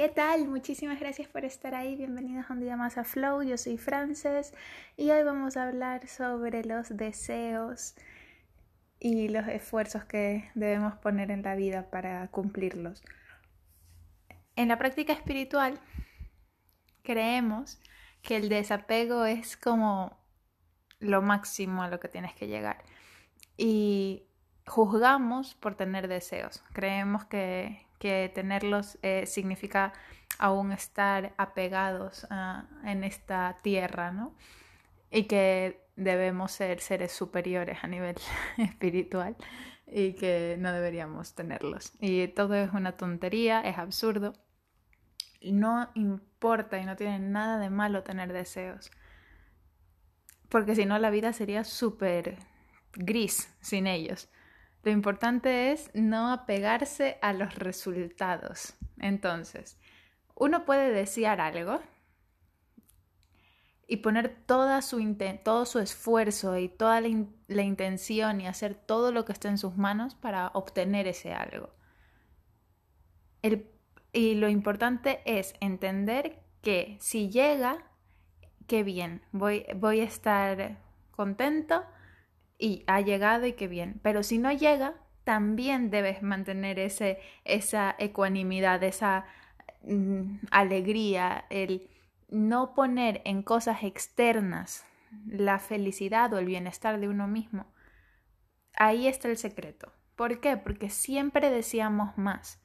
¿Qué tal? Muchísimas gracias por estar ahí. Bienvenidos un día más a Flow. Yo soy Frances y hoy vamos a hablar sobre los deseos y los esfuerzos que debemos poner en la vida para cumplirlos. En la práctica espiritual creemos que el desapego es como lo máximo a lo que tienes que llegar y juzgamos por tener deseos. Creemos que, que tenerlos eh, significa aún estar apegados en esta tierra, ¿no? Y que debemos ser seres superiores a nivel espiritual y que no deberíamos tenerlos. Y todo es una tontería, es absurdo. No importa y no tiene nada de malo tener deseos. Porque si no, la vida sería súper gris sin ellos. Lo importante es no apegarse a los resultados. Entonces, uno puede desear algo y poner toda su todo su esfuerzo y toda la, la intención y hacer todo lo que esté en sus manos para obtener ese algo. El, y lo importante es entender que si llega, qué bien, voy, voy a estar contento y ha llegado y qué bien. Pero si no llega, también debes mantener ese, esa ecuanimidad, esa mm, alegría, el no poner en cosas externas la felicidad o el bienestar de uno mismo. Ahí está el secreto. ¿Por qué? Porque siempre deseamos más.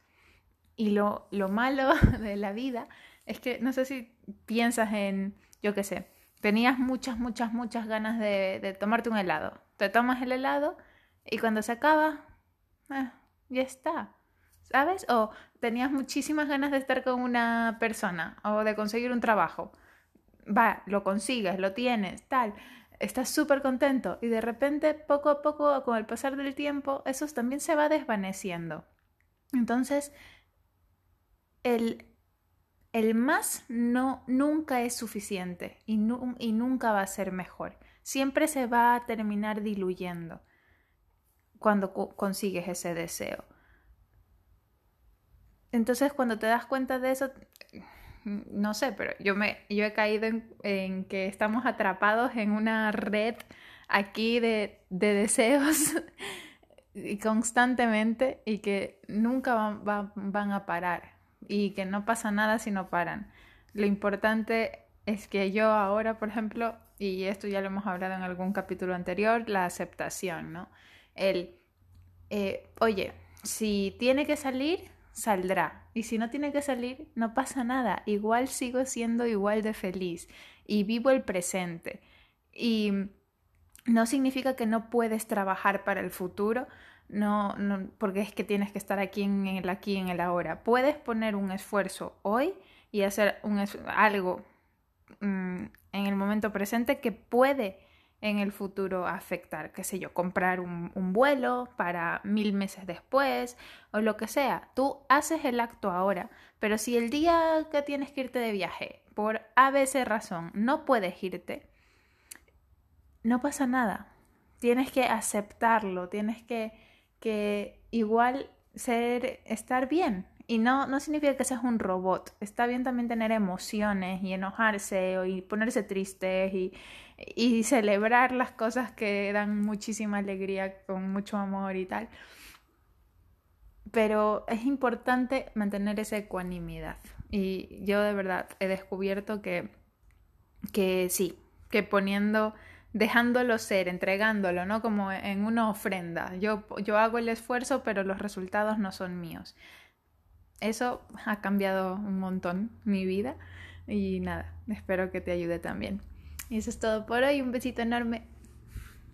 Y lo, lo malo de la vida es que no sé si piensas en, yo qué sé, tenías muchas, muchas, muchas ganas de, de tomarte un helado te tomas el helado y cuando se acaba, eh, ya está. ¿Sabes? O tenías muchísimas ganas de estar con una persona o de conseguir un trabajo. Va, lo consigues, lo tienes, tal. Estás súper contento y de repente, poco a poco, con el pasar del tiempo, eso también se va desvaneciendo. Entonces, el, el más no, nunca es suficiente y, nunca va a ser mejor siempre se va a terminar diluyendo cuando consigues ese deseo. Entonces, cuando te das cuenta de eso, no sé, pero yo, me, yo he caído en, que estamos atrapados en una red aquí de, deseos constantemente y que nunca van a parar y que no pasa nada si no paran. Lo importante es que yo ahora, por ejemplo, y esto ya lo hemos hablado en algún capítulo anterior, la aceptación, ¿no? El, eh, oye, si tiene que salir, saldrá. Y si no tiene que salir, no pasa nada. Igual sigo siendo igual de feliz y vivo el presente. Y no significa que no puedes trabajar para el futuro, no, no porque es que tienes que estar aquí en el aquí en el ahora. Puedes poner un esfuerzo hoy y hacer un, algo Mm, en el momento presente que puede en el futuro afectar, qué sé yo, comprar un, un, vuelo para mil meses después o lo que sea. Tú haces el acto ahora, pero si el día que tienes que irte de viaje, por ABC razón, no puedes irte, no pasa nada. Tienes que aceptarlo, tienes que, que igual ser, estar bien, y no, no significa que seas un robot. Está bien también tener emociones y enojarse y ponerse tristes y, y celebrar las cosas que dan muchísima alegría con mucho amor y tal. Pero es importante mantener esa ecuanimidad. Y yo de verdad he descubierto que, que sí, que poniendo, dejándolo ser, entregándolo, ¿no? Como en una ofrenda. Yo, yo hago el esfuerzo, pero los resultados no son míos eso ha cambiado un montón mi vida y nada, espero que te ayude también. Y eso es todo por hoy, un besito enorme.